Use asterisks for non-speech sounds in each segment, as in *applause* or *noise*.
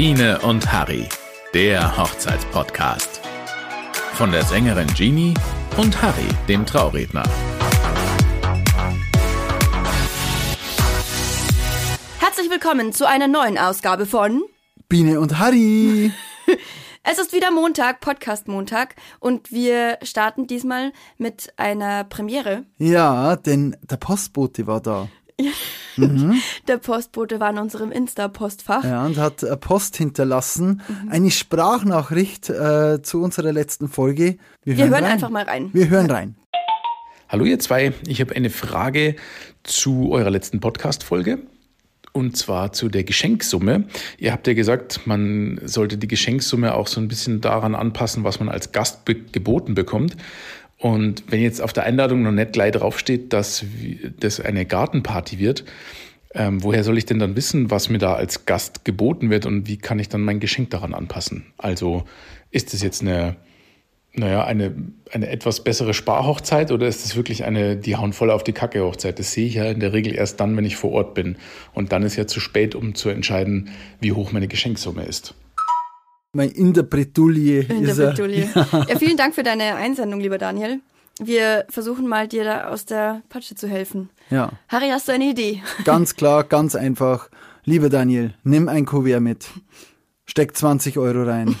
Biene und Harry, der Hochzeitspodcast. Von der Sängerin Jeannie und Harry, dem Trauredner. Herzlich willkommen zu einer neuen Ausgabe von Biene und Harry. *laughs* Es ist wieder Montag, Podcast Montag, und wir starten diesmal mit einer Premiere. Ja, denn der Postbote war da. *laughs* Der Postbote war in unserem Insta-Postfach. Ja, und hat äh, Post hinterlassen. Eine Sprachnachricht äh, zu unserer letzten Folge. Wir hören einfach mal rein. Wir hören rein. Hallo ihr zwei, ich habe eine Frage zu eurer letzten Podcast-Folge. Und zwar zu der Geschenksumme. Ihr habt ja gesagt, man sollte die Geschenksumme auch so ein bisschen daran anpassen, was man als Gast be geboten bekommt. Und wenn jetzt auf der Einladung noch nicht gleich draufsteht, dass das eine Gartenparty wird, ähm, woher soll ich denn dann wissen, was mir da als Gast geboten wird und wie kann ich dann mein Geschenk daran anpassen? Also ist es jetzt eine, naja, eine, eine etwas bessere Sparhochzeit oder ist es wirklich eine, die hauen voll auf die Kacke Hochzeit? Das sehe ich ja in der Regel erst dann, wenn ich vor Ort bin. Und dann ist ja zu spät, um zu entscheiden, wie hoch meine Geschenksumme ist. Mein in der Bretouille In der er. Bretouille. Ja, vielen Dank für deine Einsendung, lieber Daniel. Wir versuchen mal, dir da aus der Patsche zu helfen. Ja, Harry, hast du eine Idee? ganz klar, ganz einfach. Lieber Daniel, nimm ein Kuvert mit. Steck 20 Euro rein.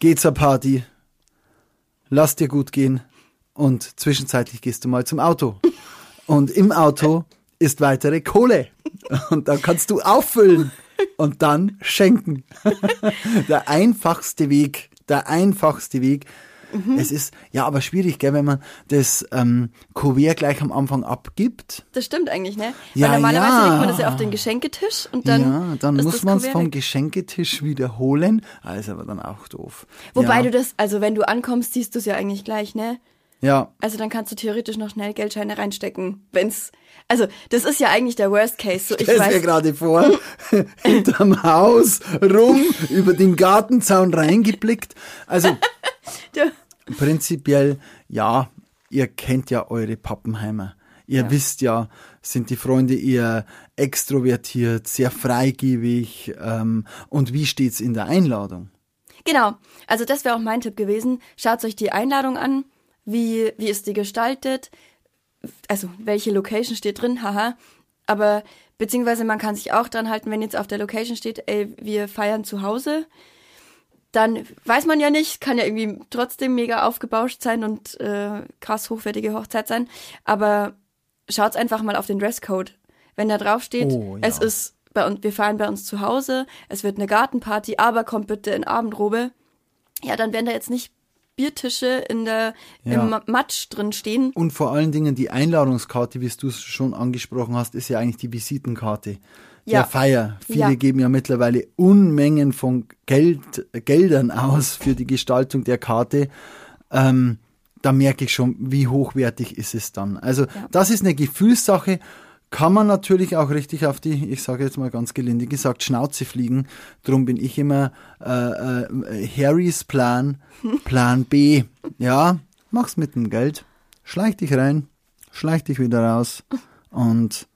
Geh zur Party. Lass dir gut gehen. Und zwischenzeitlich gehst du mal zum Auto. Und im Auto ist weitere Kohle. Und da kannst du auffüllen und dann schenken. *laughs* Der einfachste Weg, der einfachste Weg. Es ist ja aber schwierig, gell, wenn man das ähm, Kuvert gleich am Anfang abgibt. Das stimmt eigentlich, ne? Ja, Weil normalerweise ja. legt man das ja auf den Geschenketisch und dann. ja, dann muss man es vom. Geschenketisch wiederholen. Ah, ist aber dann auch doof. Wobei ja, du das, also wenn du ankommst, siehst du es ja eigentlich gleich, ne? Ja, Also dann kannst du theoretisch noch schnell Geldscheine reinstecken, wenn's. Also das ist ja eigentlich der Worst Case. So, ich stell mir weiß, gerade vor, *laughs* hinterm Haus rum, über den Gartenzaun reingeblickt. Also *laughs* prinzipiell, ja, ihr kennt ja eure Pappenheimer. Ihr wisst ja, sind die Freunde eher extrovertiert, sehr freigebig ähm, und wie steht's in der Einladung? genau. Also das wäre auch mein Tipp gewesen. Schaut euch die Einladung an. Wie wie ist die gestaltet? Also welche Location steht drin? Haha. Aber beziehungsweise man kann sich auch dran halten, wenn jetzt auf der Location steht, ey, wir feiern zu Hause. dann weiß man ja nicht, kann ja irgendwie trotzdem mega aufgebauscht sein und äh, krass hochwertige Hochzeit sein. Aber schaut's einfach mal auf den Dresscode. Wenn da drauf steht, Oh, ja. es ist bei uns, wir feiern bei uns zu Hause, es wird eine Gartenparty, aber kommt bitte in Abendrobe. Ja, dann werden da jetzt nicht Biertische in der Ja. im Ma- Matsch drin stehen. Und vor allen Dingen die Einladungskarte, wie du es schon angesprochen hast, ist ja eigentlich die Visitenkarte Ja. der Feier. Viele Ja. geben ja mittlerweile Unmengen von Geld, Geldern aus für die Gestaltung der Karte. Ähm, da merke ich schon, wie hochwertig ist es dann. Also das ist eine Gefühlssache. Kann man natürlich auch richtig auf die, ich sage jetzt mal ganz gelinde gesagt, Schnauze fliegen. Drum bin ich immer äh, äh, Harrys Plan, Plan B. Ja, mach's mit dem Geld. Schleich dich rein, schleich dich wieder raus und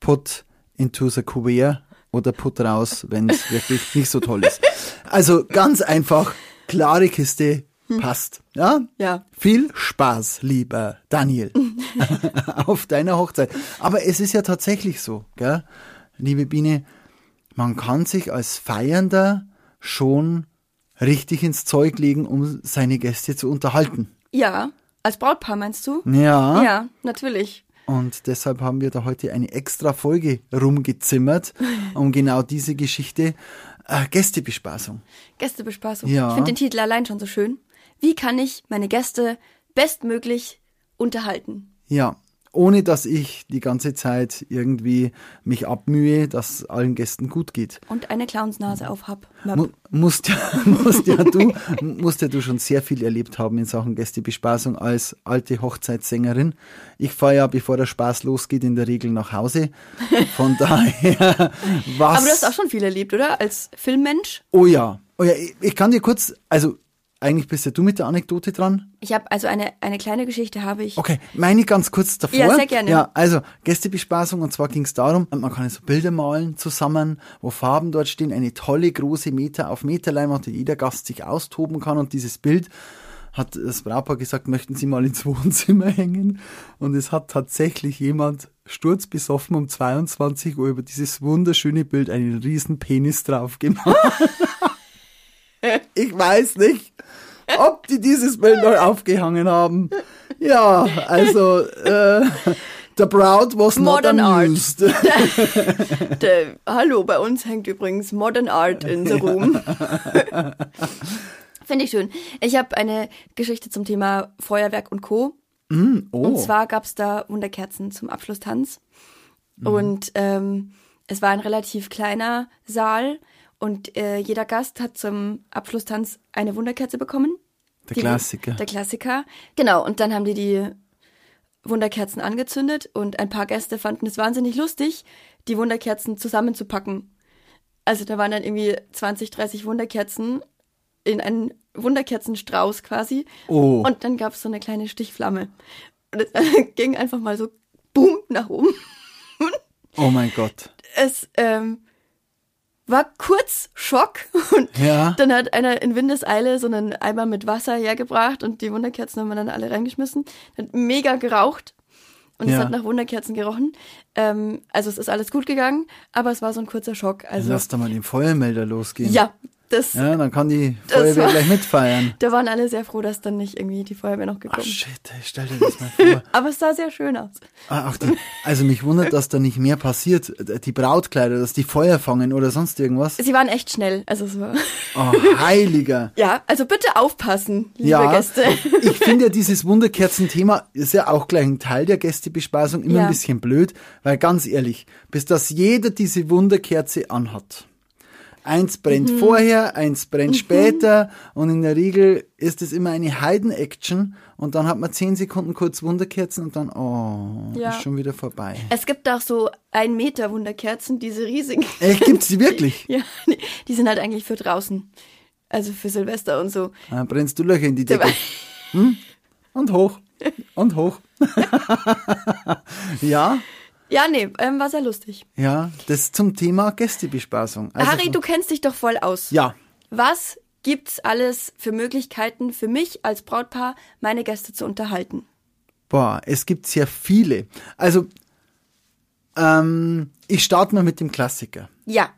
put into the Kuvert oder put raus, wenn es wirklich nicht so toll ist. Also ganz einfach, klare Kiste, passt. Ja? Ja. Viel Spaß, lieber Daniel, *laughs* auf deiner Hochzeit. Aber es ist ja tatsächlich so, gell? liebe Biene, man kann sich als Feiernder schon richtig ins Zeug legen, um seine Gäste zu unterhalten. Ja, als Brautpaar meinst du? Ja. Ja, natürlich. Und deshalb haben wir da heute eine extra Folge rumgezimmert, *laughs* um genau diese Geschichte, äh, Gästebespaßung. Gästebespaßung. Ja. Ich finde den Titel allein schon so schön. Wie kann ich meine Gäste bestmöglich unterhalten? Ja, ohne dass ich die ganze Zeit irgendwie mich abmühe, dass allen Gästen gut geht. Und eine Clownsnase auf hab. Mu musst, ja, *laughs* musst, ja du, musst ja du schon sehr viel erlebt haben in Sachen Gästebespaßung als alte Hochzeitssängerin. Ich fahre ja, bevor der Spaß losgeht, in der Regel nach Hause. Von *laughs* daher, was... Aber du hast auch schon viel erlebt, oder? Als Filmmensch? Oh ja, oh ja, ich, ich kann dir kurz, also eigentlich bist ja du mit der Anekdote dran. Ich habe also eine, eine kleine Geschichte habe ich. Okay, meine ganz kurz davor. Ja, sehr gerne. Ja, also Gästebespaßung und zwar ging es darum, man kann so Bilder malen zusammen, wo Farben dort stehen, eine tolle große Meter auf Meter Leinwand, wo jeder Gast sich austoben kann und dieses Bild hat das Brautpaar gesagt, möchten Sie mal ins Wohnzimmer *laughs* hängen? Und es hat tatsächlich jemand sturzbesoffen um 22 Uhr über dieses wunderschöne Bild einen riesen Penis drauf gemacht. *laughs* ich weiß nicht, ob die dieses Bild noch aufgehangen haben. Ja, also äh, the Proud was Modern not Art. amused. *laughs* Der, hallo, bei uns hängt übrigens Modern Art in the Room. *laughs* Finde ich schön. Ich habe eine Geschichte zum Thema Feuerwerk und Co. Und Oh, zwar gab es da Wunderkerzen zum Abschlusstanz. Mhm. Und ähm, es war ein relativ kleiner Saal und äh, jeder Gast hat zum Abschlusstanz eine Wunderkerze bekommen. der Die- Klassiker. Der Klassiker. Genau, und dann haben die die Wunderkerzen angezündet und ein paar Gäste fanden es wahnsinnig lustig, die Wunderkerzen zusammenzupacken. Also da waren dann irgendwie 20, 30 Wunderkerzen in einen Wunderkerzenstrauß quasi. Oh. Und dann gab es so eine kleine Stichflamme. Und es *laughs* ging einfach mal so boom nach oben. Oh mein Gott. Es ähm, war kurz Schock *laughs* und Ja. dann hat einer in Windeseile so einen Eimer mit Wasser hergebracht und die Wunderkerzen haben wir dann alle reingeschmissen. Hat mega geraucht und es Ja. hat nach Wunderkerzen gerochen. Ähm, also es ist alles gut gegangen, aber es war so ein kurzer Schock. Also Lass da mal den Feuermelder losgehen. ja, das, Ja, dann kann die Feuerwehr war- gleich mitfeiern. *laughs* da waren alle sehr froh, dass dann nicht irgendwie die Feuerwehr noch Ach gekommen ist. shit, ey, stell dir das mal vor. *laughs* Aber es sah sehr schön aus. Ah, auch die, also mich wundert, dass da nicht mehr passiert. Die Brautkleider, dass die Feuer fangen oder sonst irgendwas. Sie waren echt schnell. Also es war Oh, heiliger. *laughs* ja, also bitte aufpassen, liebe Ja, Gäste. ich finde ja dieses Wunderkerzen-Thema ist ja auch gleich ein Teil der Gästebespaßung, immer Ja. ein bisschen blöd, weil ganz ehrlich, bis dass jeder diese Wunderkerze anhat. Eins brennt Mhm. vorher, eins brennt später und in der Regel ist es immer eine Heiden-Action und dann hat man zehn Sekunden kurz Wunderkerzen und dann, oh, Ja. ist schon wieder vorbei. Es gibt auch so ein Meter Wunderkerzen, diese riesigen. Echt, gibt's die wirklich? *laughs* Ja, die, die sind halt eigentlich für draußen. Also für Silvester und so. Dann brennst du Löcher in die Decke. *laughs* Hm? Und hoch. Und hoch. *laughs* ja, Ja, nee, ähm, war sehr lustig. ja, das zum Thema Gästebespaßung. Also Harry, du kennst dich doch voll aus. Ja, Was gibt's alles für Möglichkeiten für mich als Brautpaar, meine Gäste zu unterhalten? boah, es gibt sehr viele. Also, ähm, ich starte mal mit dem Klassiker. Ja,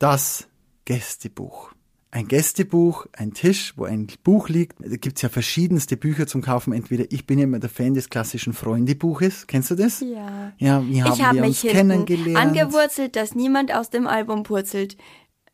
Das Gästebuch. Ein Gästebuch, ein Tisch, wo ein Buch liegt. Da gibt's ja verschiedenste Bücher zum Kaufen. Entweder ich bin ja immer der Fan des klassischen Freundebuches. Kennst du das? Ja. Ja, wie haben ich habe wir mich uns kennengelernt? angewurzelt, dass niemand aus dem Album purzelt.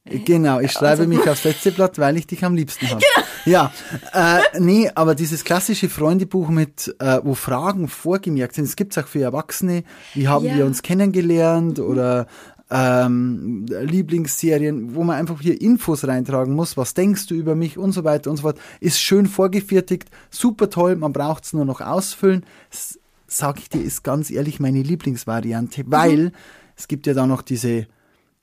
Genau, ich schreibe Also- mich aufs letzte Blatt, weil ich dich am liebsten habe. Ja, äh, nee, aber dieses klassische Freundebuch mit, äh, wo Fragen vorgemerkt sind, es gibt's auch für Erwachsene, wie haben Ja. wir uns kennengelernt oder ähm, Lieblingsserien, wo man einfach hier Infos reintragen muss, was denkst du über mich und so weiter und so fort, ist schön vorgefertigt, super toll, man braucht's nur noch ausfüllen. S sag ich dir, ist ganz ehrlich meine Lieblingsvariante, weil es gibt ja da noch diese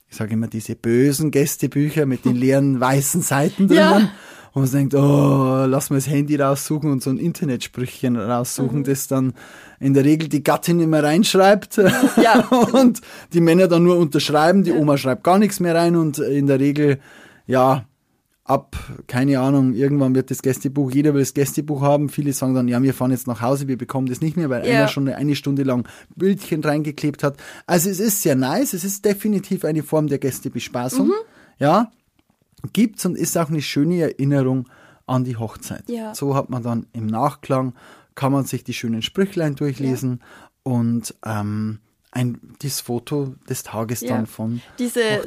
ich sage immer, diese bösen Gästebücher mit den leeren weißen Seiten drinnen. Ja. Und man denkt, oh, lass mal das Handy raussuchen und so ein Internetsprüchchen raussuchen, das dann in der Regel die Gattin immer reinschreibt. *laughs* Ja. *laughs* und die Männer dann nur unterschreiben, die Oma schreibt gar nichts mehr rein und in der Regel, ja, ab, keine Ahnung, irgendwann wird das Gästebuch, jeder will das Gästebuch haben. Viele sagen dann, ja, wir fahren jetzt nach Hause, wir bekommen das nicht mehr, weil Ja. einer schon eine Stunde lang Bildchen reingeklebt hat. Also es ist sehr nice, es ist definitiv eine Form der Gästebespaßung. Ja, gibt's und ist auch eine schöne Erinnerung an die Hochzeit. Ja. So hat man dann im Nachklang, kann man sich die schönen Sprüchlein durchlesen und ähm, ein, das Foto des Tages Ja. dann von Diese,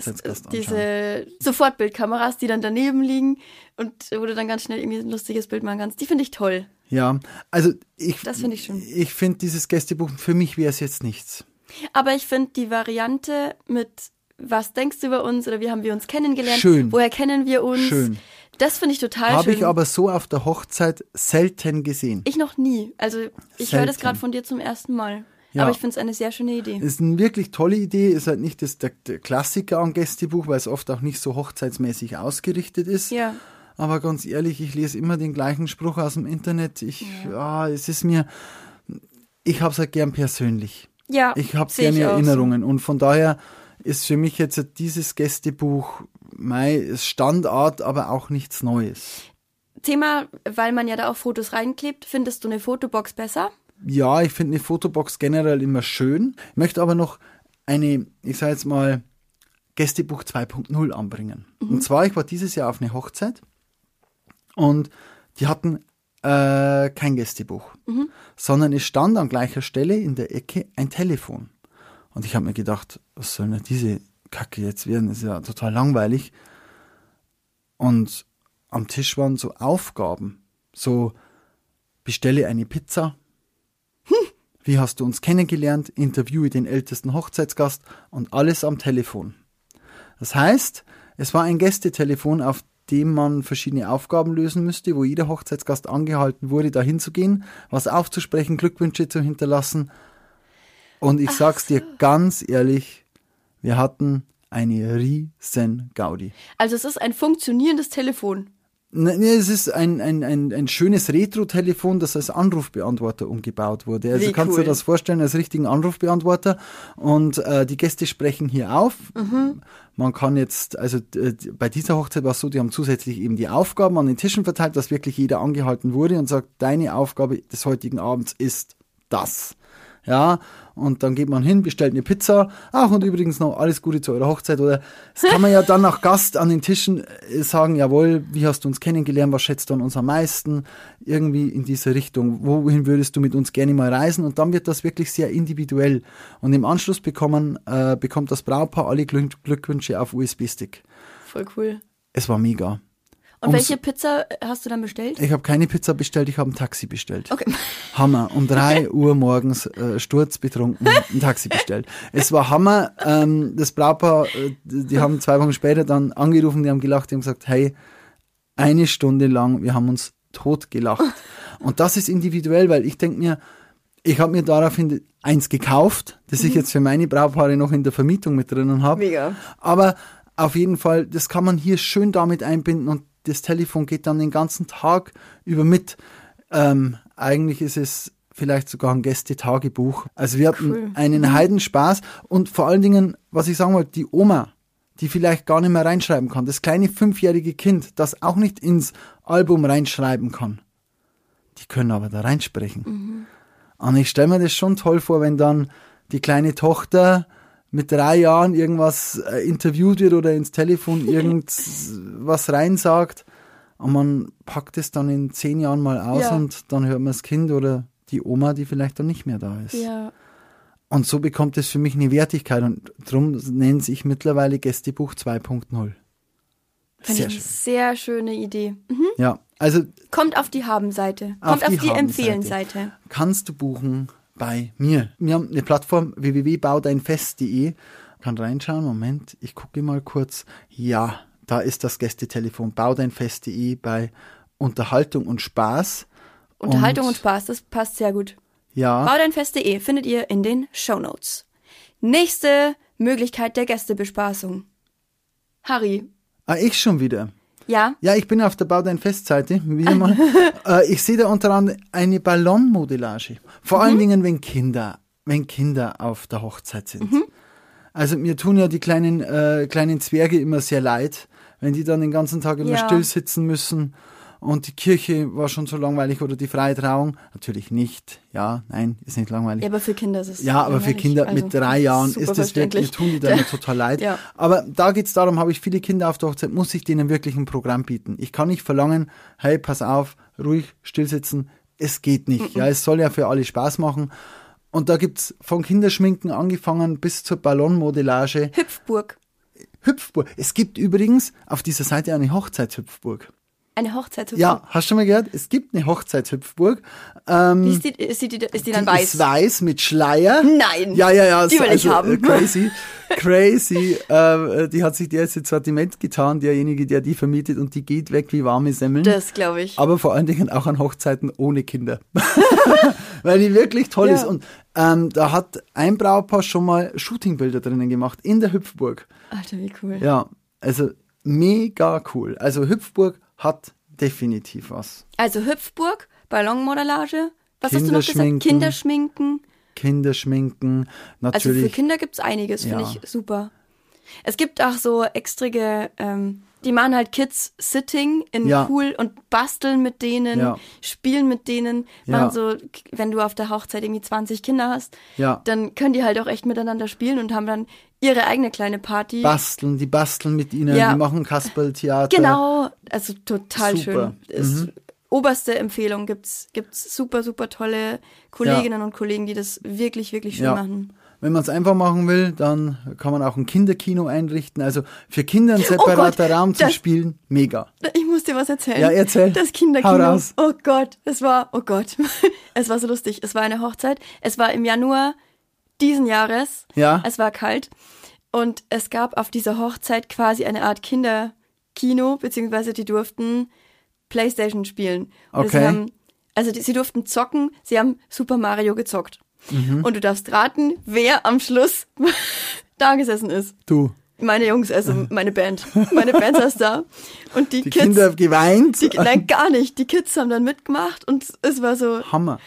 diese Sofortbildkameras, die dann daneben liegen und wo du dann ganz schnell irgendwie ein lustiges Bild machen kannst, die finde ich toll. Ja, also ich, Das finde ich schön. Ich finde dieses Gästebuch, für mich wäre es jetzt nichts. Aber ich finde die Variante mit was denkst du über uns oder wie haben wir uns kennengelernt? Schön. Woher kennen wir uns? Schön. Das finde ich total Habe schön. ich aber so auf der Hochzeit selten gesehen. Ich noch nie. Also ich höre das gerade von dir zum ersten Mal. Ja. Aber ich finde es eine sehr schöne Idee. Ist eine wirklich tolle Idee, ist halt nicht das, der, der Klassiker an Gästebuch, weil es oft auch nicht so hochzeitsmäßig ausgerichtet ist. Ja. aber ganz ehrlich, ich lese immer den gleichen Spruch aus dem Internet. Ich, ja, es ist mir, ich habe es halt gern persönlich. Ja, Ich habe gerne. Erinnerungen und von daher ist für mich jetzt dieses Gästebuch mein Standard, aber auch nichts Neues. Thema, weil man ja da auch Fotos reinklebt, findest du eine Fotobox besser? Ja, ich finde eine Fotobox generell immer schön, möchte aber noch eine, ich sage jetzt mal, Gästebuch 2.0 anbringen. Und zwar, ich war dieses Jahr auf eine Hochzeit und die hatten äh, kein Gästebuch, sondern es stand an gleicher Stelle in der Ecke ein Telefon. Und ich habe mir gedacht, was soll denn diese Kacke jetzt werden? Das ist ja total langweilig. Und am Tisch waren so Aufgaben, so bestelle eine Pizza, wie hast du uns kennengelernt? Interviewe den ältesten Hochzeitsgast und alles am Telefon. Das heißt, es war ein Gästetelefon, auf dem man verschiedene Aufgaben lösen müsste, wo jeder Hochzeitsgast angehalten wurde, dahin zu gehen, was aufzusprechen, Glückwünsche zu hinterlassen. Und ich sag's dir ganz ehrlich, wir hatten eine riesen Gaudi. Also es ist ein funktionierendes Telefon. Ne, ne, es ist ein, ein, ein, ein schönes Retro-Telefon, das als Anrufbeantworter umgebaut wurde. Also Wie kannst du cool. dir das vorstellen als richtigen Anrufbeantworter und äh, die Gäste sprechen hier auf. Mhm. Man kann jetzt, also äh, bei dieser Hochzeit war es so, die haben zusätzlich eben die Aufgaben an den Tischen verteilt, dass wirklich jeder angehalten wurde und sagt, deine Aufgabe des heutigen Abends ist das. Ja, und dann geht man hin, bestellt eine Pizza. Ach, und übrigens noch alles Gute zu eurer Hochzeit. Oder das kann man ja dann nach Gast an den Tischen äh, sagen, jawohl, wie hast du uns kennengelernt, was schätzt du an uns am meisten? Irgendwie in diese Richtung. Wohin würdest du mit uns gerne mal reisen? Und dann wird das wirklich sehr individuell. Und im Anschluss bekommen, äh, bekommt das Brautpaar alle Glück Glückwünsche auf USB-Stick. Voll cool. Es war mega. Und Um's- welche Pizza hast du dann bestellt? Ich habe keine Pizza bestellt, ich habe ein Taxi bestellt. Okay. *laughs* Hammer. Um drei Uhr morgens äh, sturzbetrunken ein Taxi bestellt. Es war Hammer. Ähm, das Brautpaar, äh, die haben zwei Wochen später dann angerufen, die haben gelacht, die haben gesagt, hey, eine Stunde lang, wir haben uns tot gelacht. Und das ist individuell, weil ich denke mir, ich habe mir daraufhin eins gekauft, das ich jetzt für meine Brautpaare noch in der Vermietung mit drinnen habe. Mega. Aber auf jeden Fall, das kann man hier schön damit einbinden und das Telefon geht dann den ganzen Tag über mit. Ähm, eigentlich ist es vielleicht sogar ein Gästetagebuch. Also wir hatten Cool. einen Heidenspaß und vor allen Dingen, was ich sagen wollte, die Oma, die vielleicht gar nicht mehr reinschreiben kann, das kleine fünfjährige Kind, das auch nicht ins Album reinschreiben kann, die können aber da reinsprechen. Und ich stelle mir das schon toll vor, wenn dann die kleine Tochter mit drei Jahren irgendwas äh, interviewt wird oder ins Telefon *laughs* irgendwas reinsagt und man packt es dann in zehn Jahren mal aus Ja. und dann hört man das Kind oder die Oma, die vielleicht dann nicht mehr da ist. Ja. Und so bekommt es für mich eine Wertigkeit und darum nennt sich mittlerweile Gästebuch 2.0. Fand ich Sehr eine schön. sehr schöne Idee. Mhm. Ja, also Kommt auf die Haben-Seite. Auf Kommt auf die die, Haben-Seite. Empfehlen-Seite. kannst du buchen bei mir. Wir haben eine Plattform www.baudeinfest.de. Kann reinschauen. Moment, ich gucke mal kurz. Ja, da ist das Gästetelefon baudeinfest.de bei Unterhaltung und Spaß. Unterhaltung und, Spaß, das passt sehr gut. Ja, Baudeinfest.de findet ihr in den Shownotes. Nächste Möglichkeit der Gästebespaßung. Harry. ah, ich schon wieder. Ja? Ja, ich bin auf der Bau dein Festseite. Wieder mal. *laughs* äh, ich sehe da unter anderem eine Ballonmodellage. Vor allen Dingen, wenn Kinder, wenn Kinder auf der Hochzeit sind. Also mir tun ja die kleinen, äh, kleinen Zwerge immer sehr leid, wenn die dann den ganzen Tag immer Ja. still sitzen müssen. Und die Kirche war schon so langweilig oder die freie Trauung. Natürlich nicht. Ja, nein, ist nicht langweilig. Ja, aber für Kinder ist es. Ja, aber für. Kinder Also, mit drei Jahren ist das wirklich, tun die da immer *laughs* total leid. Ja. Aber da geht's darum, habe ich viele Kinder auf der Hochzeit, muss ich denen wirklich ein Programm bieten. Ich kann nicht verlangen, hey, pass auf, ruhig, stillsitzen. Es geht nicht. Ja, es soll ja für alle Spaß machen. Und da gibt's von Kinderschminken angefangen bis zur Ballonmodellage, Hüpfburg. Hüpfburg. Es gibt übrigens auf dieser Seite eine Hochzeitshüpfburg. Eine Hochzeitshüpfburg. Ja, hast du schon mal gehört? Es gibt eine Hochzeitshüpfburg. Ähm, ist die, ist die, ist die dann die weiß? ist weiß mit Schleier. Nein. Ja, ja, ja. Die will ich also, haben. äh, *laughs* Crazy. Crazy. äh, die hat sich der jetzt ins Sortiment getan, derjenige, der die vermietet und die geht weg wie warme Semmeln. Das glaube ich. aber vor allen Dingen auch an Hochzeiten ohne Kinder. *laughs* Weil die wirklich toll Ja. ist. Und ähm, da hat ein Brautpaar schon mal Shootingbilder drinnen gemacht in der Hüpfburg. Alter, wie cool. Ja, also mega cool. Also Hüpfburg, hat definitiv was. Also Hüpfburg, Ballonmodellage, was hast du noch gesagt? Kinderschminken. Kinderschminken. Kinderschminken, Also für natürlich. Kinder gibt's einiges, finde Ja. ich super. Es gibt auch so extrige, ähm, die machen halt Kids Sitting in Ja. Pool und basteln mit denen, Ja. spielen mit denen. Ja. Machen so, wenn du auf der Hochzeit irgendwie 20 Kinder hast, Ja. dann können die halt auch echt miteinander spielen und haben dann ihre eigene kleine Party. basteln, die basteln mit ihnen, die machen Kasperltheater. Genau, also total Super. Mhm. schön. Ist Oberste Empfehlung gibt's gibt's super super tolle Kolleginnen und Kollegen, die das wirklich wirklich schön Ja. machen. Wenn man es einfach machen will, dann kann man auch ein Kinderkino einrichten. Also für Kinder ein separater Oh Raum zum das- Spielen, mega. Ich muss dir was erzählen. Ja, erzähl. Das Hau Kinderkino. raus. Oh Gott, es war, oh Gott. *laughs* Es war so lustig. Es war eine Hochzeit. Es war im Januar diesen Jahres. Ja. Es war kalt. Und es gab auf dieser Hochzeit quasi eine Art Kinderkino, beziehungsweise die durften Playstation spielen. Und Okay. Sie haben, also die, sie durften zocken, sie haben Super Mario gezockt. Mhm. Und du darfst raten, wer am Schluss *laughs* da gesessen ist. Du, Meine Jungs, also *laughs* meine Band. Meine Band saß da. Und die, die Kids. Kinder geweint. Die, nein, gar nicht. Die Kids haben dann mitgemacht und es war so. Hammer.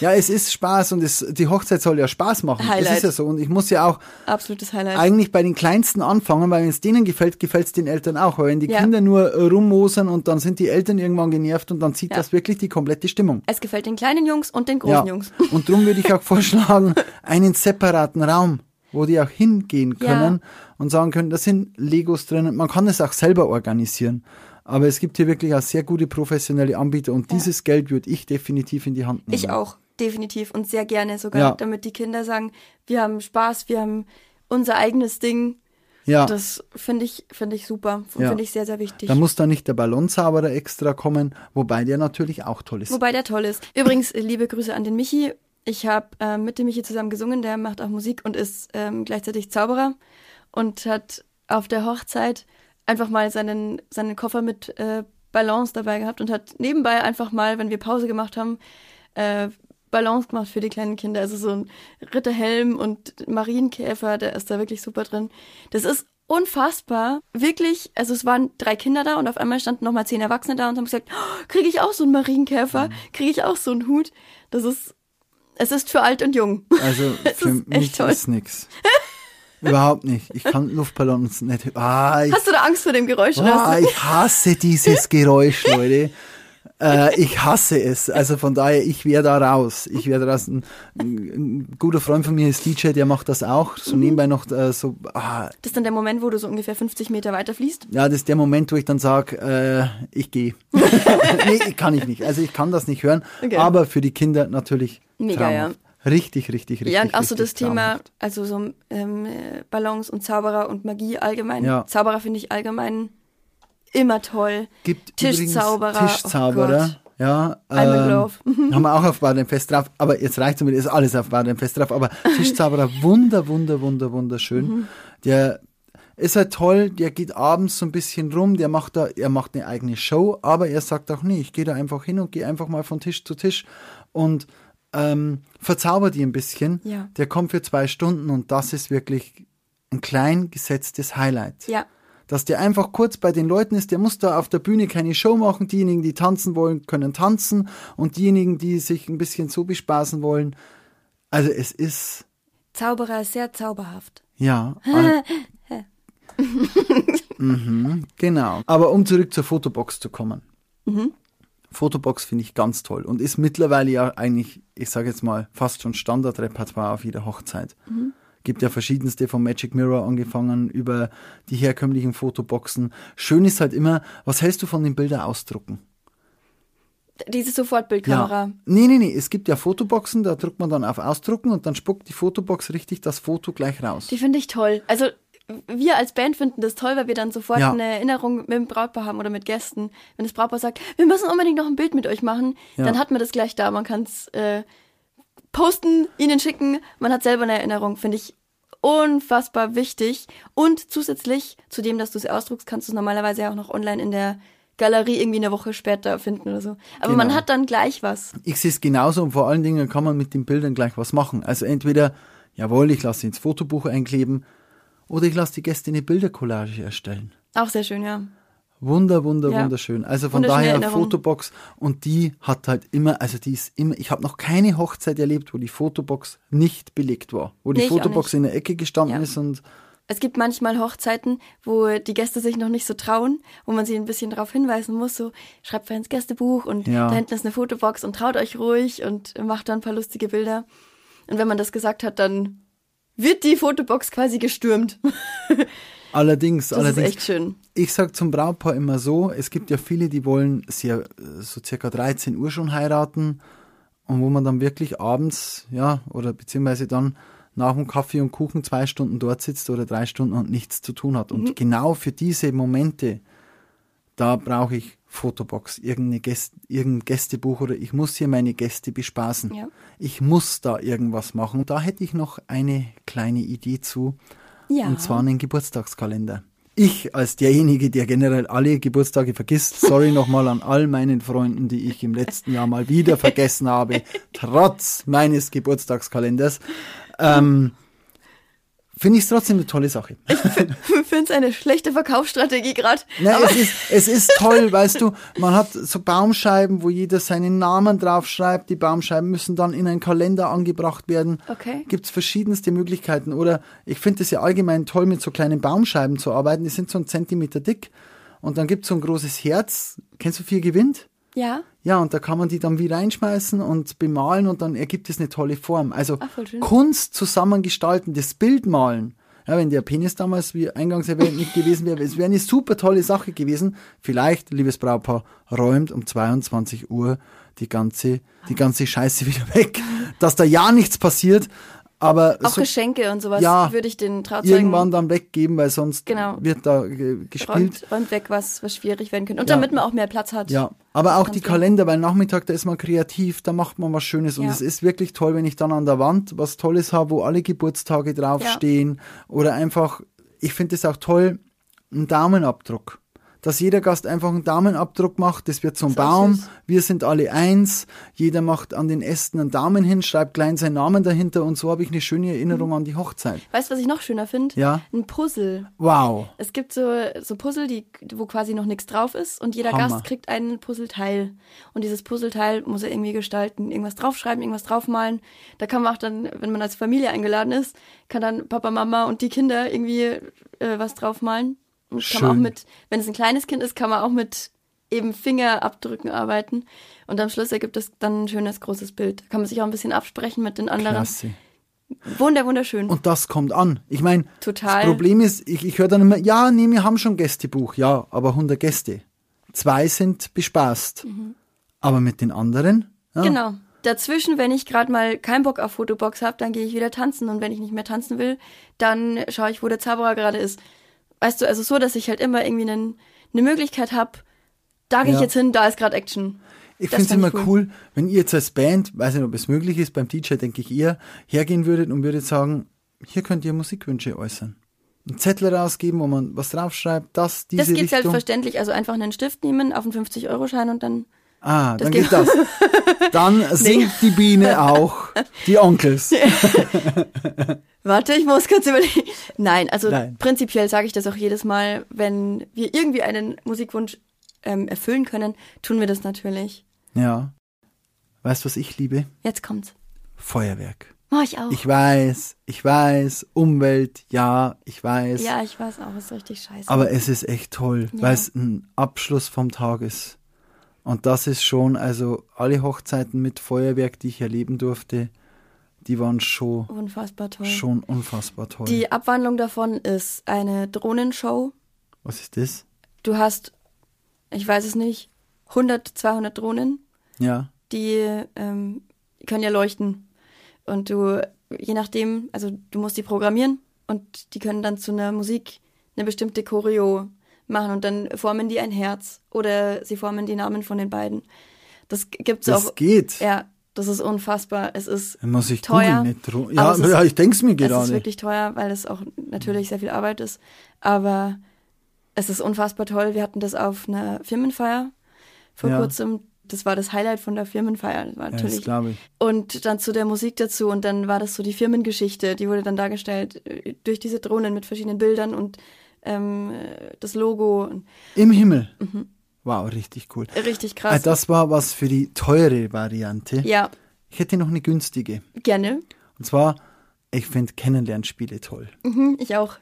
Ja, es ist Spaß und es, die Hochzeit soll ja Spaß machen. Highlight. Es ist ja so. Und ich muss ja auch Absolutes Highlight. eigentlich bei den Kleinsten anfangen, weil wenn es denen gefällt, gefällt es den Eltern auch. Weil wenn die Ja. Kinder nur rummosern und dann sind die Eltern irgendwann genervt und dann zieht Ja. das wirklich die komplette Stimmung. Es gefällt den kleinen Jungs und den großen Jungs. *laughs* Und darum würde ich auch vorschlagen, *laughs* einen separaten Raum, wo die auch hingehen Ja. können und sagen können, da sind Legos drinnen. Man kann es auch selber organisieren. Aber es gibt hier wirklich auch sehr gute professionelle Anbieter und dieses Geld würde ich definitiv in die Hand nehmen. Ich auch, definitiv. Und sehr gerne sogar, Ja. damit die Kinder sagen, wir haben Spaß, wir haben unser eigenes Ding. Ja, Das finde ich, finde ich super. Ja. Finde ich sehr, sehr wichtig. da muss dann nicht der Ballonzauberer extra kommen, wobei der natürlich auch toll ist. Wobei der toll ist. Übrigens, äh, liebe Grüße an den Michi. Ich habe äh, mit dem Michi zusammen gesungen, der macht auch Musik und ist ähm, gleichzeitig Zauberer und hat auf der Hochzeit einfach mal seinen, seinen Koffer mit äh, Ballons dabei gehabt und hat nebenbei einfach mal, wenn wir Pause gemacht haben, äh, Ballons gemacht für die kleinen Kinder. Also so ein Ritterhelm und Marienkäfer, der ist da wirklich super drin. Das ist unfassbar. Wirklich, also es waren drei Kinder da und auf einmal standen nochmal zehn Erwachsene da und haben gesagt, oh, kriege ich auch so einen Marienkäfer? Kriege ich auch so einen Hut? Das ist, es ist für alt und jung. Also *laughs* für mich toll. ist nix. *laughs* Überhaupt nicht. Ich kann Luftballons nicht. Ah, ich, Hast du da Angst vor dem Geräusch? ah, ich hasse dieses *laughs* Geräusch, Leute. Äh, ich hasse es. Also von daher, ich wäre da raus. Ich wäre raus. Ein, ein guter Freund von mir ist DJ, der macht das auch. Mhm. So nebenbei noch äh, so. Ah, Das ist dann der Moment, wo du so ungefähr 50 Meter weiter fließt. ja, das ist der Moment, wo ich dann sage, äh, ich gehe. *laughs* nee, kann ich nicht. Also ich kann das nicht hören. Okay. Aber für die Kinder natürlich Mega, traumhaft. Richtig, richtig, richtig. ja, und auch so das Thema, traumhaft. also so ähm, äh, Ballons und Zauberer und Magie allgemein. Ja. Zauberer finde ich allgemein immer toll. gibt Tischzauberer, übrigens Tischzauberer. oh ja, ähm, love. haben wir auch auf Baden-Fest drauf, aber jetzt reicht es ist alles auf Baden-Fest drauf, aber *laughs* Tischzauberer, wunder, wunder, wunder, wunderschön. Mhm. Der ist halt toll, der geht abends so ein bisschen rum, der macht da, er macht eine eigene Show, aber er sagt auch, nee, ich gehe da einfach hin und gehe einfach mal von Tisch zu Tisch und ähm, verzaubert die ein bisschen. Ja. Der kommt für zwei Stunden und das ist wirklich ein klein gesetztes Highlight Ja, dass der einfach kurz bei den Leuten ist, der muss da auf der Bühne keine Show machen. Diejenigen, die tanzen wollen, können tanzen und diejenigen, die sich ein bisschen so bespaßen wollen. Also es ist, Zauberer ist sehr zauberhaft. ja. *laughs* mhm, genau. Aber um zurück zur Fotobox zu kommen. Fotobox finde ich ganz toll und ist mittlerweile ja eigentlich, ich sage jetzt mal, fast schon Standardrepertoire auf jeder Hochzeit. Gibt ja verschiedenste vom Magic Mirror angefangen über die herkömmlichen Fotoboxen. Schön ist halt immer, was hältst du von den Bilder ausdrucken? Diese Sofortbildkamera. Nee, nee, nee, es gibt ja Fotoboxen, da drückt man dann auf Ausdrucken und dann spuckt die Fotobox richtig das Foto gleich raus. Die finde ich toll. Also wir als Band finden das toll, weil wir dann sofort Ja. eine Erinnerung mit dem Brautpaar haben oder mit Gästen. Wenn das Brautpaar sagt, wir müssen unbedingt noch ein Bild mit euch machen, Ja. dann hat man das gleich da. Man kann es äh, posten, ihnen schicken. Man hat selber eine Erinnerung, finde ich unfassbar wichtig. Und zusätzlich zu dem, dass du es ausdruckst, kannst du es normalerweise ja auch noch online in der Galerie irgendwie eine Woche später finden oder so. Aber man Genau. hat dann gleich was. Ich sehe es genauso und vor allen Dingen kann man mit den Bildern gleich was machen. Also entweder, jawohl, ich lasse sie ins Fotobuch einkleben oder ich lasse die Gäste eine Bildercollage erstellen. Auch sehr schön, ja. Wunder, wunder, Ja. wunderschön. Also von daher. Fotobox und die hat halt immer, also die ist immer, ich habe noch keine Hochzeit erlebt, wo die Fotobox nicht belegt war. Wo die Nee, Fotobox in der Ecke gestanden Ja. ist und Es gibt manchmal Hochzeiten, wo die Gäste sich noch nicht so trauen, wo man sie ein bisschen darauf hinweisen muss, so schreibt ins Gästebuch und Ja. da hinten ist eine Fotobox und traut euch ruhig und macht dann ein paar lustige Bilder. Und wenn man das gesagt hat, dann wird die Fotobox quasi gestürmt. *laughs* allerdings, Das allerdings. ist echt schön. Ich sag zum Brautpaar immer so, es gibt ja viele, die wollen sehr, äh, so circa 13 Uhr schon heiraten und wo man dann wirklich abends, ja, oder beziehungsweise dann nach dem Kaffee und Kuchen zwei Stunden dort sitzt oder drei Stunden und nichts zu tun hat. Und Mhm. genau für diese Momente, da brauche ich Fotobox, irgendeine Gäst, irgendein Gästebuch oder ich muss hier meine Gäste bespaßen. Ja. Ich muss da irgendwas machen. Da hätte ich noch eine kleine Idee zu. Ja. Und zwar einen Geburtstagskalender. Ich als derjenige, der generell alle Geburtstage vergisst, sorry nochmal an all meinen Freunden, die ich im letzten Jahr mal wieder vergessen habe, *laughs* trotz meines Geburtstagskalenders, ähm, finde ich es trotzdem eine tolle Sache. Ich finde es *laughs* eine schlechte Verkaufsstrategie gerade. Es ist, es ist toll, weißt du, man hat so Baumscheiben, wo jeder seinen Namen draufschreibt. Die Baumscheiben müssen dann in einen Kalender angebracht werden. Okay. Gibt's verschiedenste Möglichkeiten. Oder ich finde es ja allgemein toll, mit so kleinen Baumscheiben zu arbeiten. Die sind so einen Zentimeter dick. Und dann gibt's so ein großes Herz. Kennst du viel gewinnt? Ja, Ja, und da kann man die dann wie reinschmeißen und bemalen und dann ergibt es eine tolle Form. Also Ach, schön. Kunst zusammengestalten, das Bild malen. Ja, wenn der Penis damals, wie eingangs erwähnt, nicht gewesen wäre, es wäre eine super tolle Sache gewesen. Vielleicht, liebes Brautpaar, räumt um 22 Uhr die ganze, die ganze Scheiße wieder weg. Dass da ja nichts passiert, aber auch so Geschenke und sowas Ja, würde ich den Trauzeugen irgendwann dann weggeben, weil sonst Genau. wird da gespielt. räumt, räumt weg, was, was schwierig werden könnte. Und Ja. damit man auch mehr Platz hat. Ja, aber auch die. Kalender, weil Nachmittag, da ist man kreativ, da macht man was Schönes. Und Ja. es ist wirklich toll, wenn ich dann an der Wand was Tolles habe, wo alle Geburtstage draufstehen. Oder einfach, ich finde es auch toll, ein Daumenabdruck. Dass jeder Gast einfach einen Daumenabdruck macht, das wird zum auch Baum. süß. Wir sind alle eins. Jeder macht an den Ästen einen Daumen hin, schreibt klein seinen Namen dahinter und so habe ich eine schöne Erinnerung an die Hochzeit. Weißt du, was ich noch schöner finde? Ja. Ein Puzzle. Wow. Es gibt so, so Puzzle, die, wo quasi noch nichts drauf ist und jeder Hammer. Gast kriegt ein Puzzleteil. Und dieses Puzzleteil muss er irgendwie gestalten, irgendwas draufschreiben, irgendwas draufmalen. Da kann man auch dann, wenn man als Familie eingeladen ist, kann dann Papa, Mama und die Kinder irgendwie äh, was draufmalen. Kann man auch Schön. mit, wenn es ein kleines Kind ist, kann man auch mit eben Fingerabdrücken arbeiten. Und am Schluss ergibt es dann ein schönes, großes Bild. Da kann man sich auch ein bisschen absprechen mit den anderen. Klasse. Wunder, wunderschön. Und das kommt an. Ich meine, das Problem ist, ich, ich höre dann immer, ja, nee, wir haben schon Gästebuch. Ja, aber 100 Gäste. Zwei sind bespaßt. Aber mit den anderen? Ja, Genau. Dazwischen, wenn ich gerade mal keinen Bock auf Fotobox habe, dann gehe ich wieder tanzen. Und wenn ich nicht mehr tanzen will, dann schaue ich, wo der Zauberer gerade ist. Weißt du, also so, dass ich halt immer irgendwie eine Möglichkeit habe, da gehe ich Ja. jetzt hin, da ist gerade Action. Ich finde es immer ich cool. wenn ihr jetzt als Band, weiß nicht, ob es möglich ist, beim DJ denke ich eher, hergehen würdet und würdet sagen, hier könnt ihr Musikwünsche äußern. Einen Zettel rausgeben, wo man was draufschreibt, das, diese Das geht Richtung. selbstverständlich. Also einfach einen Stift nehmen, auf einen 50-Euro-Schein und dann. Ah, das dann geht geht das. Dann *laughs* singt die Biene auch die Onkels. *laughs* Warte, ich muss kurz überlegen. Nein, also Nein. prinzipiell sage ich das auch jedes Mal, wenn wir irgendwie einen Musikwunsch ähm, erfüllen können, tun wir das natürlich. Ja. Weißt du, was ich liebe? Jetzt kommt's. Feuerwerk. Mach ich auch. Ich weiß, ich weiß, Umwelt, ja, ich weiß. ja, ich weiß auch, ist richtig scheiße. Aber es ist echt toll, Ja. weil es ein Abschluss vom Tag ist. Und das ist schon, also alle Hochzeiten mit Feuerwerk, die ich erleben durfte, die waren schon, Unfassbar toll. schon unfassbar toll. Die Abwandlung davon ist eine Drohnenshow. Was ist das? Du hast, ich weiß es nicht, 100, 200 Drohnen, Ja, die ähm, die können ja leuchten. Und du, je nachdem, also du musst die programmieren und die können dann zu einer Musik eine bestimmte Choreo machen und dann formen die ein Herz oder sie formen die Namen von den beiden. Das gibt's das auch. geht. Ja, das ist unfassbar. Es ist muss ich teuer, googeln, nicht Ja, ist- ja, ich denke es mir Es ist gerade. wirklich teuer, weil es auch natürlich sehr viel Arbeit ist. Aber es ist unfassbar toll. Wir hatten das auf einer Firmenfeier vor Ja. kurzem. Das war das Highlight von der Firmenfeier. Das war Ja, das natürlich. glaube ich. und dann zu der Musik dazu. Und dann war das so die Firmengeschichte. Die wurde dann dargestellt äh, durch diese Drohnen mit verschiedenen Bildern und ähm, das Logo. Im Himmel. Wow, richtig cool. Richtig Ah, krass. Das war was für die teure Variante. ja, Ich hätte noch eine günstige. gerne. Und zwar, ich finde Kennenlernspiele toll. Mhm, ich auch.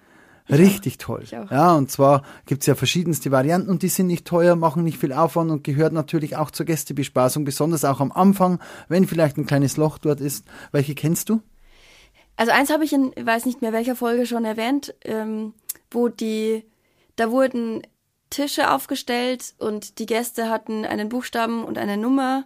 Richtig toll. Ich auch. Ja, und zwar gibt's ja verschiedenste Varianten und die sind nicht teuer, machen nicht viel Aufwand und gehört natürlich auch zur Gästebespaßung, besonders auch am Anfang, wenn vielleicht ein kleines Loch dort ist. Welche kennst du? Also eins habe ich in, weiß nicht mehr welcher Folge schon erwähnt, ähm, wo die, da wurden Tische aufgestellt und die Gäste hatten einen Buchstaben und eine Nummer.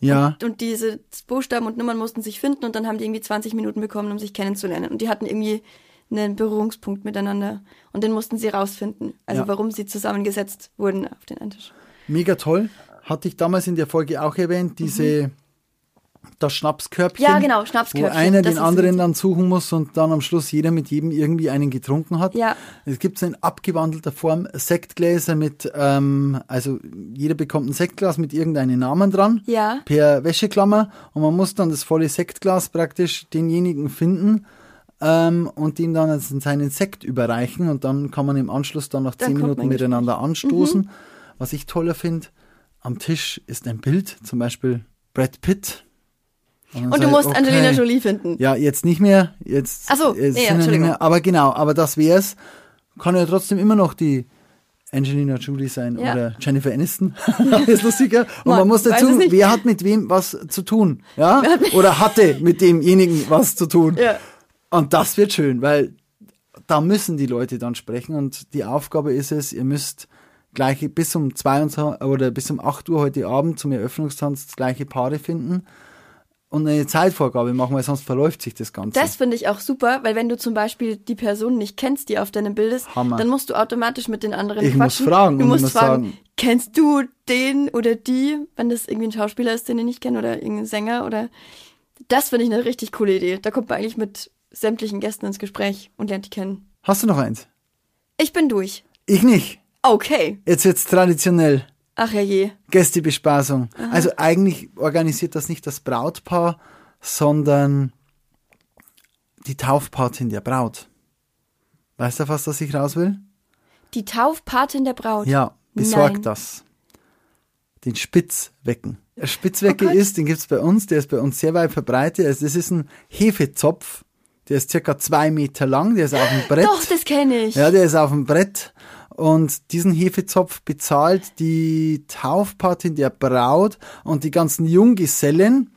Ja, Und diese Buchstaben und Nummern mussten sich finden und dann haben die irgendwie 20 Minuten bekommen, um sich kennenzulernen. Und die hatten irgendwie einen Berührungspunkt miteinander. Und den mussten sie rausfinden. Also Ja. warum sie zusammengesetzt wurden auf den einen Tisch. mega toll. Hatte ich damals in der Folge auch erwähnt, diese, das Schnapskörbchen. Mhm. Ja, genau, Schnapskörbchen. Wo einer den anderen dann suchen muss und dann am Schluss jeder mit jedem irgendwie einen getrunken hat. Ja. Es gibt in abgewandelter Form Sektgläser mit, ähm, also jeder bekommt ein Sektglas mit irgendeinem Namen dran. Ja. Per Wäscheklammer und man muss dann das volle Sektglas praktisch denjenigen finden ähm, und ihm dann also seinen Sekt überreichen und dann kann man im Anschluss dann nach zehn Minuten miteinander anstoßen. Was ich toller finde, am Tisch ist ein Bild, zum Beispiel Brad Pitt. Dann Und du musst okay. Angelina Jolie finden. Ja, jetzt nicht mehr. Jetzt Ach so, nee, sind ja, Entschuldigung. mehr. Aber genau, aber das wär's. Kann ja trotzdem immer noch die Angelina Jolie sein Ja. oder Jennifer Aniston. *laughs* ist lustiger. Und Man man muss dazu, es wer hat mit wem was zu tun? Ja? Oder hatte mit demjenigen was zu tun? Ja. Und das wird schön, weil da müssen die Leute dann sprechen und die Aufgabe ist es, ihr müsst gleich bis um 22 oder bis um 8 Uhr heute Abend zum Eröffnungstanz das gleiche Paare finden und eine Zeitvorgabe machen, weil sonst verläuft sich das Ganze. Das finde ich auch super, weil wenn du zum Beispiel die Person nicht kennst, die auf deinem Bild ist, Hammer. dann musst du automatisch mit den anderen Ich muss quatschen. fragen du musst muss fragen, sagen- kennst du den oder die, wenn das irgendwie ein Schauspieler ist, den ich nicht kenne oder irgendein Sänger oder das finde ich eine richtig coole Idee. Da kommt man eigentlich mit sämtlichen Gästen ins Gespräch und lernt die kennen. Hast du noch eins? Ich bin durch. Ich nicht. Okay. Jetzt wird's traditionell. Ach ja je. Gästebespaßung. Also eigentlich organisiert das nicht das Brautpaar, sondern die Taufpatin der Braut. Weißt du, was das ich raus will? Die Taufpatin der Braut. Ja, besorg Nein. das. Den Spitzwecken. Der Spitzwecke Oh ist, den gibt's bei uns, der ist bei uns sehr weit verbreitet. Also das ist ein Hefezopf, der ist circa zwei Meter lang, der ist auf dem Brett. Doch, das kenne ich. Ja, der ist auf dem Brett. Und diesen Hefezopf bezahlt die Taufpatin der Braut und die ganzen Junggesellen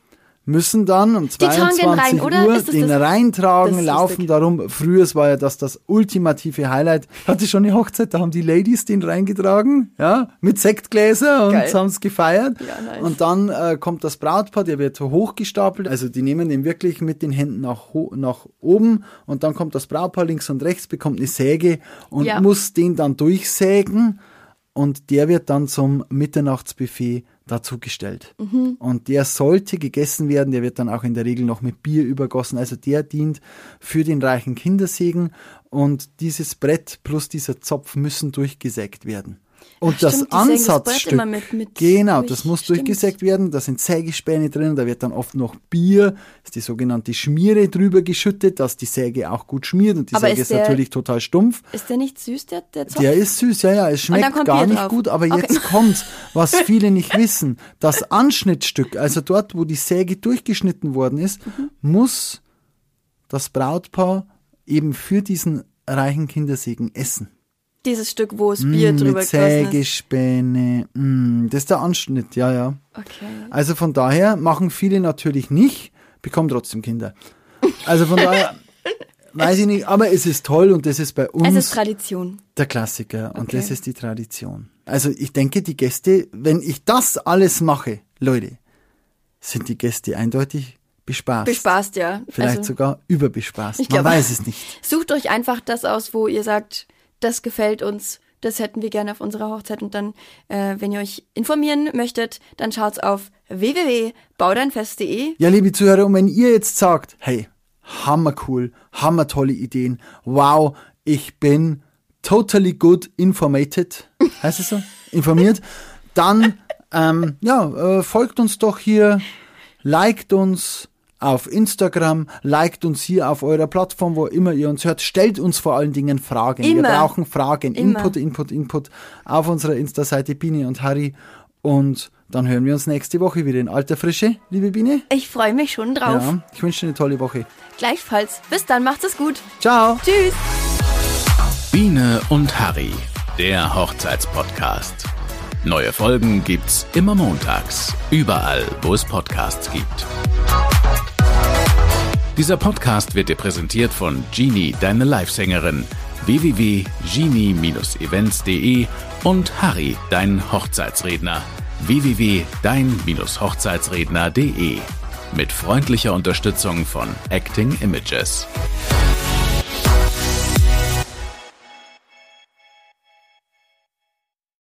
müssen dann um tragen den 22 rein? Uhr das den das- reintragen, Das laufen lustig. darum. Früher war ja das das ultimative Highlight. Ich hatte schon eine Hochzeit, da haben die Ladies den reingetragen, ja, mit Sektgläser und haben es gefeiert. Ja, nice. Und dann äh, kommt das Brautpaar, der wird hochgestapelt, also die nehmen den wirklich mit den Händen nach, nach oben und dann kommt das Brautpaar links und rechts, bekommt eine Säge und Ja. muss den dann durchsägen und der wird dann zum Mitternachtsbuffet dazugestellt. Mhm. Und der sollte gegessen werden, der wird dann auch in der Regel noch mit Bier übergossen, also der dient für den reichen Kindersegen und dieses Brett plus dieser Zopf müssen durchgesägt werden. Und Ach, das stimmt, Ansatzstück, mit- mit genau, durch, das muss stimmt. durchgesägt werden, da sind Sägespäne drin, da wird dann oft noch Bier, ist die sogenannte Schmiere drüber geschüttet, dass die Säge auch gut schmiert und die Aber Säge ist ist natürlich total stumpf. Ist der nicht süß, der, der Zopf? Der ist süß, ja, ja, es schmeckt kommt gar nicht drauf. gut, aber Okay. jetzt *laughs* kommt's, was viele nicht wissen. Das Anschnittstück, also dort, wo die Säge durchgeschnitten worden ist, Mhm. muss das Brautpaar eben für diesen reichen Kindersegen essen. Dieses Stück, wo es Bier Mm, drüber mit ist. Sägespäne, mm, das ist der Anschnitt, ja, ja. Okay. Also von daher machen viele natürlich nicht, bekommen trotzdem Kinder. Also von daher *laughs* weiß ich nicht, aber es ist toll und das ist bei uns Es ist Tradition. der Klassiker und Okay. das ist die Tradition. Also ich denke, die Gäste, wenn ich das alles mache, Leute, sind die Gäste eindeutig bespaßt. Bespaßt, ja. Vielleicht also, sogar überbespaßt. Ich Man glaube- weiß es nicht. *laughs* Sucht euch einfach das aus, wo ihr sagt, das gefällt uns, das hätten wir gerne auf unserer Hochzeit. Und dann, äh, wenn ihr euch informieren möchtet, dann schaut's auf www.baudeinfest.de. Ja, liebe Zuhörer, und wenn ihr jetzt sagt, hey, hammer cool, hammer tolle Ideen, wow, ich bin totally good informated, *laughs* heißt es so? Informiert, dann, ähm, ja, äh, folgt uns doch hier, liked uns, auf Instagram, liked uns hier auf eurer Plattform, wo immer ihr uns hört. Stellt uns vor allen Dingen Fragen. Immer. Wir brauchen Fragen. Immer. Input, Input, Input auf unserer Insta-Seite Bini und Harry. Und dann hören wir uns nächste Woche wieder in alter Frische, liebe Biene. Ich freue mich schon drauf. Ja, ich wünsche dir eine tolle Woche. Gleichfalls. Bis dann, macht's es gut. Ciao. Tschüss. Biene und Harry, der Hochzeitspodcast. Neue Folgen gibt's immer montags, überall, wo es Podcasts gibt. Dieser Podcast wird dir präsentiert von Genie, deine Livesängerin, www.genie-events.de und Harry, dein Hochzeitsredner, www.dein-hochzeitsredner.de. Mit freundlicher Unterstützung von Acting Images.